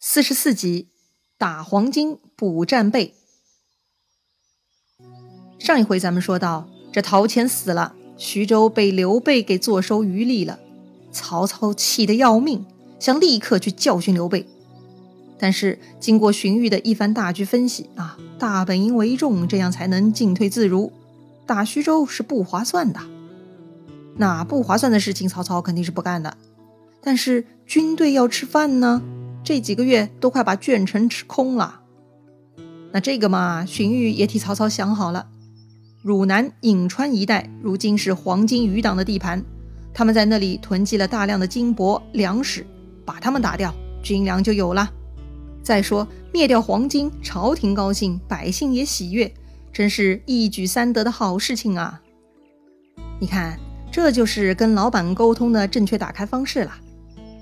四十四集，打黄金补战备。上一回咱们说到，这陶谦死了，徐州被刘备给坐收渔利了。曹操气得要命，想立刻去教训刘备。但是经过荀彧的一番大局分析啊，大本营为重，这样才能进退自如。打徐州是不划算的。那不划算的事情，曹操肯定是不干的。但是军队要吃饭呢。这几个月都快把卷城吃空了，那这个嘛，荀彧也替曹操想好了。汝南、颍川一带如今是黄巾余党的地盘，他们在那里囤积了大量的金帛粮食，把他们打掉，军粮就有了。再说灭掉黄巾，朝廷高兴，百姓也喜悦，真是一举三得的好事情啊！你看，这就是跟老板沟通的正确打开方式了。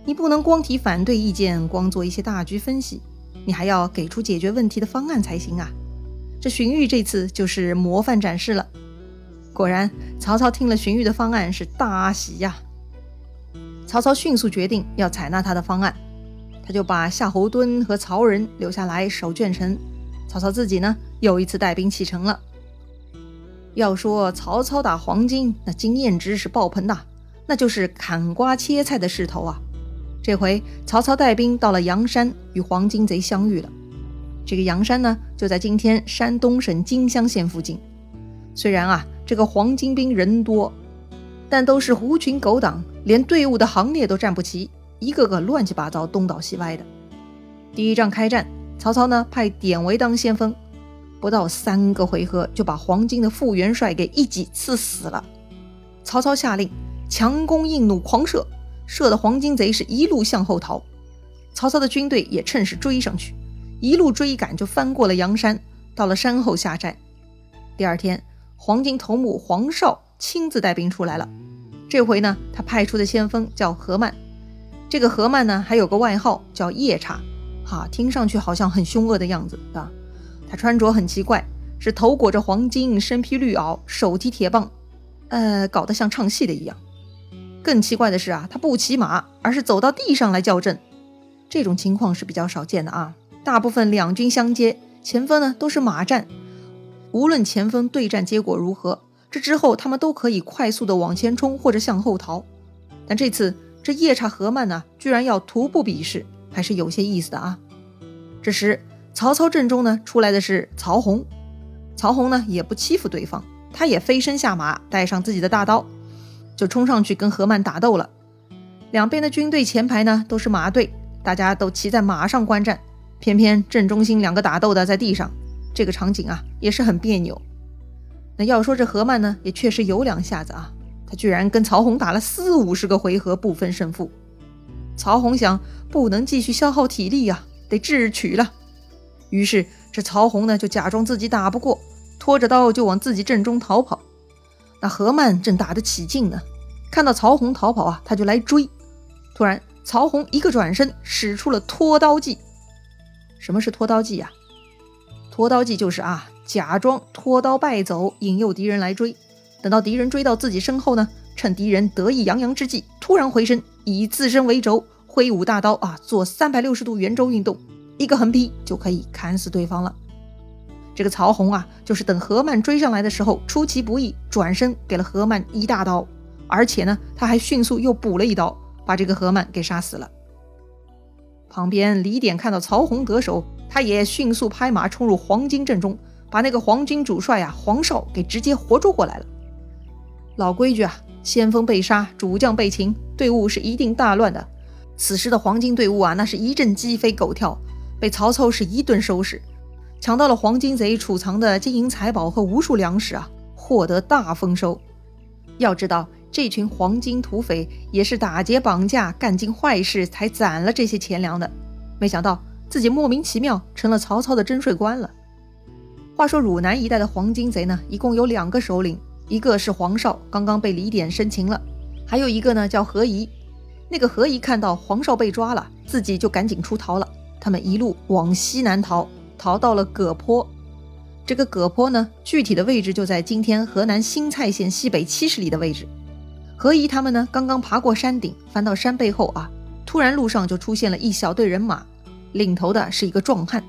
你不能光提反对意见，光做一些大局分析，你还要给出解决问题的方案才行啊！这荀彧这次就是模范展示了。果然，曹操听了荀彧的方案是大喜呀。曹操迅速决定要采纳他的方案，他就把夏侯惇和曹仁留下来守卷城，曹操自己呢又一次带兵启程了。要说曹操打黄巾，那经验值是爆棚的，那就是砍瓜切菜的势头啊！这回曹操带兵到了阳山，与黄巾贼相遇了。这个阳山呢，就在今天山东省金乡县附近。虽然啊，这个黄巾兵人多，但都是狐群狗党，连队伍的行列都站不齐，一个个乱七八糟，东倒西歪的。第一仗开战，曹操呢派典韦当先锋，不到三个回合就把黄巾的副元帅给一戟刺死了。曹操下令强弓硬弩，狂射。射的黄巾贼是一路向后逃，曹操的军队也趁势追上去，一路追赶就翻过了阳山，到了山后下寨。第二天，黄巾头目黄绍亲自带兵出来了。这回呢，他派出的先锋叫何曼。这个何曼呢，还有个外号叫夜叉，哈，听上去好像很凶恶的样子啊。他穿着很奇怪，是头裹着黄金，身披绿袄，手提铁棒，呃，搞得像唱戏的一样。更奇怪的是啊，他不骑马，而是走到地上来叫阵。这种情况是比较少见的啊。大部分两军相接，前锋呢都是马战。无论前锋对战结果如何，这之后他们都可以快速的往前冲或者向后逃。但这次这夜叉何曼呢，居然要徒步比试，还是有些意思的啊。这时曹操阵中呢出来的是曹洪，曹洪呢也不欺负对方，他也飞身下马，带上自己的大刀。就冲上去跟何曼打斗了。两边的军队前排呢都是马队，大家都骑在马上观战。偏偏正中心两个打斗的在地上，这个场景啊也是很别扭。那要说这何曼呢，也确实有两下子啊，他居然跟曹洪打了四五十个回合不分胜负。曹洪想不能继续消耗体力呀，得智取了。于是这曹洪呢就假装自己打不过，拖着刀就往自己阵中逃跑。那何曼正打得起劲呢，看到曹洪逃跑啊，他就来追。突然，曹洪一个转身，使出了拖刀计。什么是拖刀计呀？拖刀计就是啊，假装拖刀败走，引诱敌人来追。等到敌人追到自己身后呢，趁敌人得意洋洋之际，突然回身，以自身为轴，挥舞大刀啊，做三百六十度圆周运动，一个横劈就可以砍死对方了。这个曹洪啊，就是等何曼追上来的时候出其不意，转身给了何曼一大刀，而且呢，他还迅速又补了一刀，把这个何曼给杀死了。旁边李典看到曹洪得手，他也迅速拍马冲入黄巾阵中，把那个黄巾主帅啊黄绍给直接活捉过来了。老规矩啊，先锋被杀，主将被擒，队伍是一定大乱的。此时的黄巾队伍啊，那是一阵鸡飞狗跳，被曹操是一顿收拾。抢到了黄金贼储藏的金银财宝和无数粮食啊，获得大丰收。要知道，这群黄金土匪也是打劫绑架、干尽坏事才攒了这些钱粮的。没想到自己莫名其妙成了曹操的征税官了。话说汝南一带的黄金贼呢，一共有两个首领，一个是黄绍，刚刚被李典生擒了；还有一个呢叫何仪。那个何仪看到黄绍被抓了，自己就赶紧出逃了。他们一路往西南逃。逃到了葛坡，这个葛坡呢，具体的位置就在今天河南新蔡县西北七十里的位置。何仪他们呢，刚刚爬过山顶，翻到山背后啊，突然路上就出现了一小队人马，领头的是一个壮汉。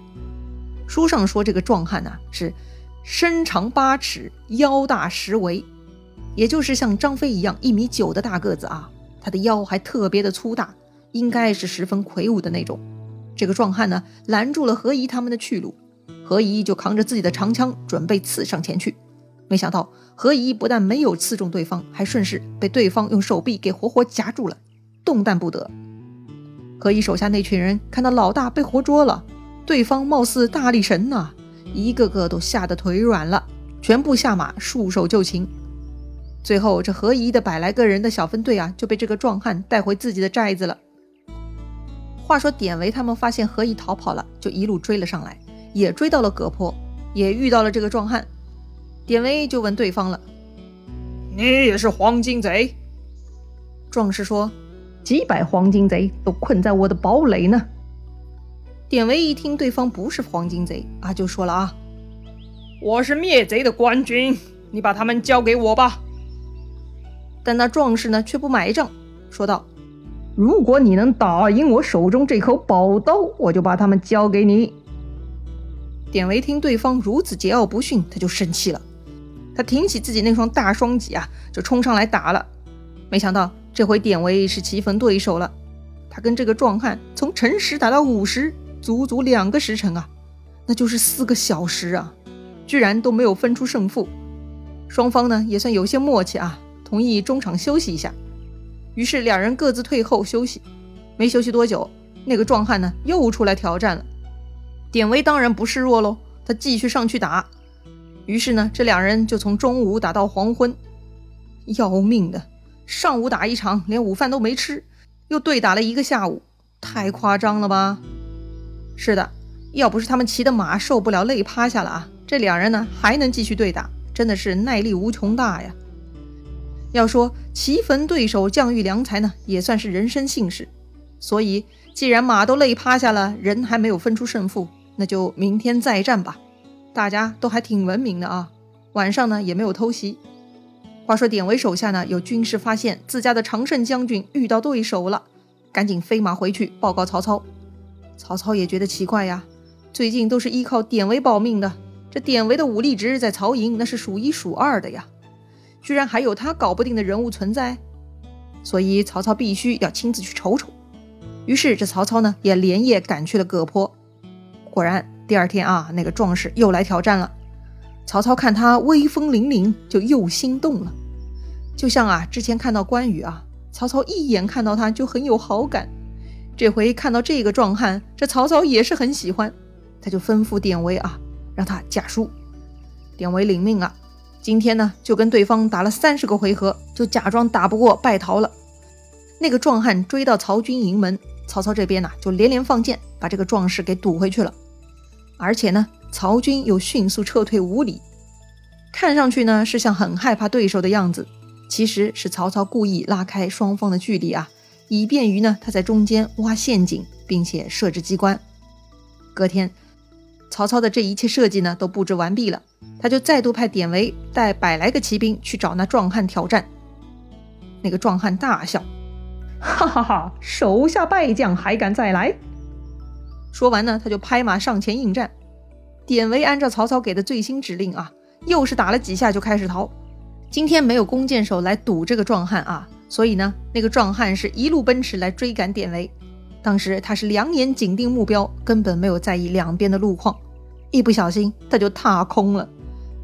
书上说这个壮汉呢是身长八尺，腰大十围，也就是像张飞一样一米九的大个子啊。他的腰还特别的粗大，应该是十分魁梧的那种。这个壮汉呢拦住了何仪他们的去路，何仪就扛着自己的长枪准备刺上前去。没想到何仪不但没有刺中对方，还顺势被对方用手臂给活活夹住了，动弹不得。何仪手下那群人看到老大被活捉了，对方貌似大力神呐，一个个都吓得腿软了，全部下马束手就擒。最后这何仪的百来个人的小分队啊，就被这个壮汉带回自己的寨子了。话说典韦他们发现何以逃跑了，就一路追了上来，也追到了葛坡，也遇到了这个壮汉。典韦就问对方了：“你也是黄金贼？”壮士说：“几百黄金贼都困在我的堡垒呢。”典韦一听对方不是黄金贼啊，就说了：“啊，我是灭贼的官军，你把他们交给我吧。”但那壮士呢却不买账，说道：“如果你能打赢我手中这口宝刀，我就把他们交给你。”典韦听对方如此桀骜不驯，他就生气了。他挺起自己那双大双戟啊，就冲上来打了。没想到这回典韦是棋逢对手了。他跟这个壮汉从辰时打到午时，足足两个时辰啊，那就是四个小时啊，居然都没有分出胜负。双方呢也算有些默契啊，同意中场休息一下。于是两人各自退后休息。没休息多久，那个壮汉呢又出来挑战了。典韦当然不示弱喽，他继续上去打。于是呢，这两人就从中午打到黄昏，要命的！上午打一场，连午饭都没吃，又对打了一个下午，太夸张了吧？是的，要不是他们骑的马受不了累趴下了啊，这两人呢还能继续对打，真的是耐力无穷大呀。要说棋逢对手，将遇良才呢，也算是人生幸事。所以，既然马都累趴下了，人还没有分出胜负，那就明天再战吧。大家都还挺文明的啊，晚上呢也没有偷袭。话说典韦手下呢有军士发现自家的常胜将军遇到对手了，赶紧飞马回去报告曹操。曹操也觉得奇怪呀，最近都是依靠典韦保命的，这典韦的武力值在曹营那是数一数二的呀，居然还有他搞不定的人物存在，所以曹操必须要亲自去瞅瞅。于是这曹操呢也连夜赶去了葛坡，果然。第二天啊，那个壮士又来挑战了。曹操看他威风凛凛，就又心动了。就像啊，之前看到关羽啊，曹操一眼看到他就很有好感。这回看到这个壮汉，这曹操也是很喜欢，他就吩咐典韦啊，让他假输。典韦领命啊，今天呢就跟对方打了三十个回合，就假装打不过败逃了。那个壮汉追到曹军营门，曹操这边呢就连连放箭，把这个壮士给堵回去了。而且呢，曹军又迅速撤退五里，看上去呢是像很害怕对手的样子，其实是曹操故意拉开双方的距离啊，以便于呢他在中间挖陷阱，并且设置机关。隔天，曹操的这一切设计呢都布置完毕了，他就再度派典韦带百来个骑兵去找那壮汉挑战。那个壮汉大笑，哈哈哈，手下败将还敢再来？说完呢，他就拍马上前应战。典韦按照曹操给的最新指令啊，又是打了几下就开始逃。今天没有弓箭手来堵这个壮汉啊，所以呢，那个壮汉是一路奔驰来追赶典韦。当时他是两眼紧盯目标，根本没有在意两边的路况。一不小心他就踏空了，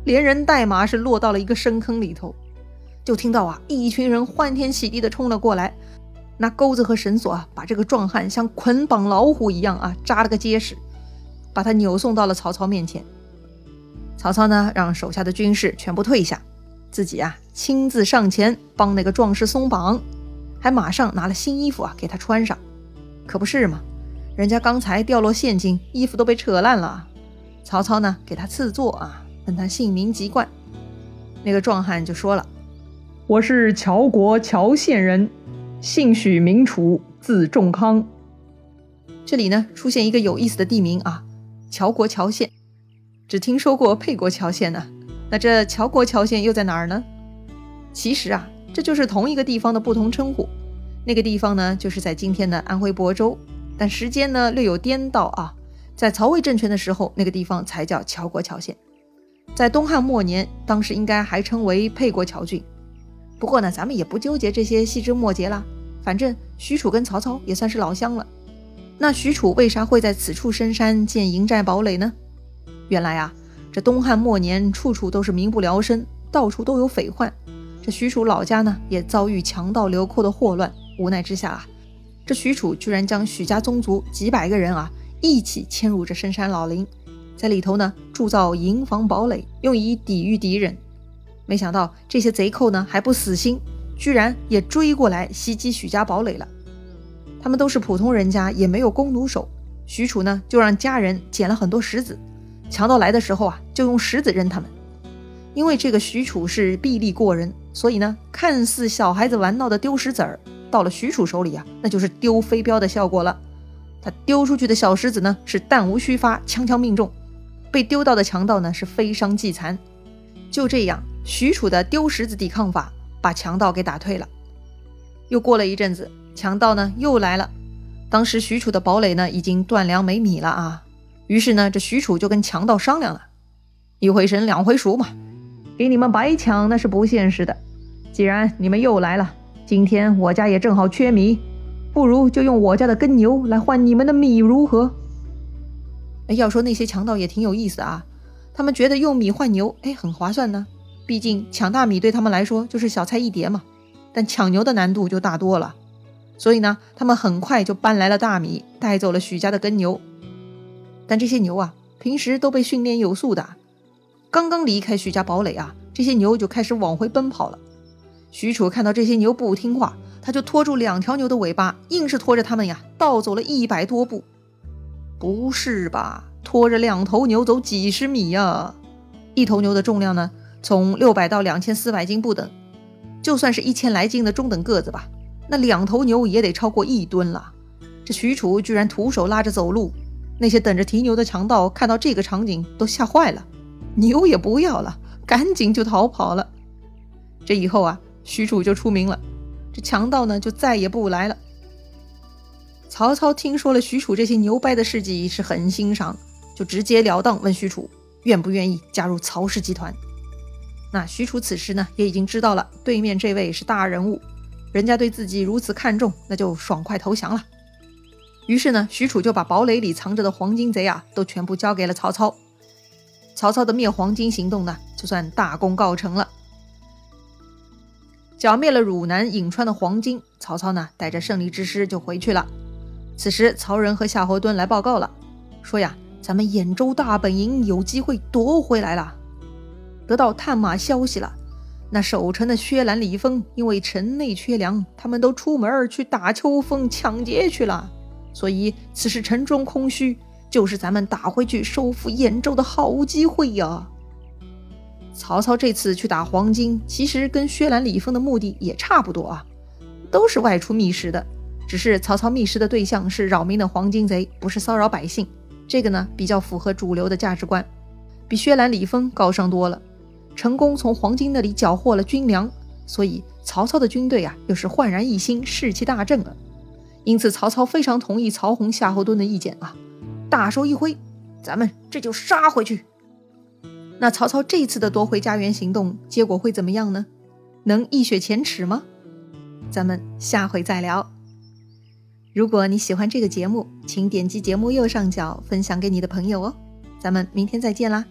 连人带马是落到了一个深坑里头。就听到啊，一群人欢天喜地的冲了过来。拿钩子和绳索啊，把这个壮汉像捆绑老虎一样啊扎了个结实，把他扭送到了曹操面前。曹操呢，让手下的军士全部退下，自己啊亲自上前帮那个壮士松绑，还马上拿了新衣服啊给他穿上。可不是嘛，人家刚才掉落陷阱，衣服都被扯烂了。曹操呢，给他赐座啊，问他姓名籍贯。那个壮汉就说了：“我是乔国乔县人。”姓许名楚，字仲康。这里呢出现一个有意思的地名啊，乔国乔县。只听说过沛国乔县呢，那这乔国乔县又在哪儿呢？其实啊，这就是同一个地方的不同称呼。那个地方呢，就是在今天的安徽亳州，但时间呢略有颠倒啊。在曹魏政权的时候，那个地方才叫乔国乔县。在东汉末年，当时应该还称为沛国谯郡。不过呢，咱们也不纠结这些细枝末节了。反正许褚跟曹操也算是老乡了。那许褚为啥会在此处深山建营寨堡垒呢？原来啊，这东汉末年处处都是民不聊生，到处都有匪患。这许褚老家呢，也遭遇强盗流寇的祸乱。无奈之下啊，这许褚居然将许家宗族几百个人啊一起迁入这深山老林。在里头呢，铸造营房堡垒，用以抵御敌人。没想到这些贼寇呢，还不死心，居然也追过来袭击许家堡垒了。他们都是普通人家，也没有弓弩手。许褚呢，就让家人捡了很多石子，强盗来的时候啊，就用石子扔他们。因为这个许褚是臂力过人，所以呢，看似小孩子玩闹的丢石子儿，到了许褚手里啊，那就是丢飞镖的效果了。他丢出去的小石子呢，是弹无虚发，枪枪命中。被丢到的强盗呢是非伤即残，就这样，许褚的丢石子抵抗法把强盗给打退了。又过了一阵子，强盗呢又来了。当时许褚的堡垒呢已经断粮没米了啊，于是呢这许褚就跟强盗商量了：一回生两回熟嘛，给你们白抢那是不现实的。既然你们又来了，今天我家也正好缺米，不如就用我家的耕牛来换你们的米，如何？哎，要说那些强盗也挺有意思啊，他们觉得用米换牛，哎，很划算呢。毕竟抢大米对他们来说就是小菜一碟嘛，但抢牛的难度就大多了。所以呢，他们很快就搬来了大米，带走了许家的耕牛。但这些牛啊，平时都被训练有素的，刚刚离开许家堡垒啊，这些牛就开始往回奔跑了。许褚看到这些牛不听话，他就拖住两条牛的尾巴，硬是拖着他们呀，倒走了一百多步。不是吧？拖着两头牛走几十米呀？一头牛的重量呢，从六百到两千四百斤不等。就算是一千来斤的中等个子吧，那两头牛也得超过一吨了。这许褚居然徒手拉着走路，那些等着提牛的强盗看到这个场景都吓坏了，牛也不要了，赶紧就逃跑了。这以后啊，许褚就出名了，这强盗呢就再也不来了。曹操听说了许褚这些牛掰的事迹，是很欣赏，就直截了当问许褚愿不愿意加入曹氏集团。那许褚此时呢，也已经知道了对面这位是大人物，人家对自己如此看重，那就爽快投降了。于是呢，许褚就把堡垒里藏着的黄金贼啊，都全部交给了曹操。曹操的灭黄金行动呢，就算大功告成了。剿灭了汝南、颍川的黄金，曹操呢，带着胜利之师就回去了。此时，曹仁和夏侯惇来报告了，说呀，咱们兖州大本营有机会夺回来了。得到探马消息了，那守城的薛兰、李丰因为城内缺粮，他们都出门去打秋风、抢劫去了。所以此时城中空虚，就是咱们打回去收复兖州的好机会呀。曹操这次去打黄巾，其实跟薛兰、李丰的目的也差不多啊，都是外出觅食的。只是曹操觅食的对象是扰民的黄巾贼，不是骚扰百姓。这个呢，比较符合主流的价值观，比薛兰、李丰高尚多了。成功从黄巾那里缴获了军粮，所以曹操的军队啊，又是焕然一新，士气大振了。因此，曹操非常同意曹洪、夏侯惇的意见啊，大手一挥，咱们这就杀回去。那曹操这次的夺回家园行动，结果会怎么样呢？能一雪前耻吗？咱们下回再聊。如果你喜欢这个节目，请点击节目右上角分享给你的朋友哦。咱们明天再见啦！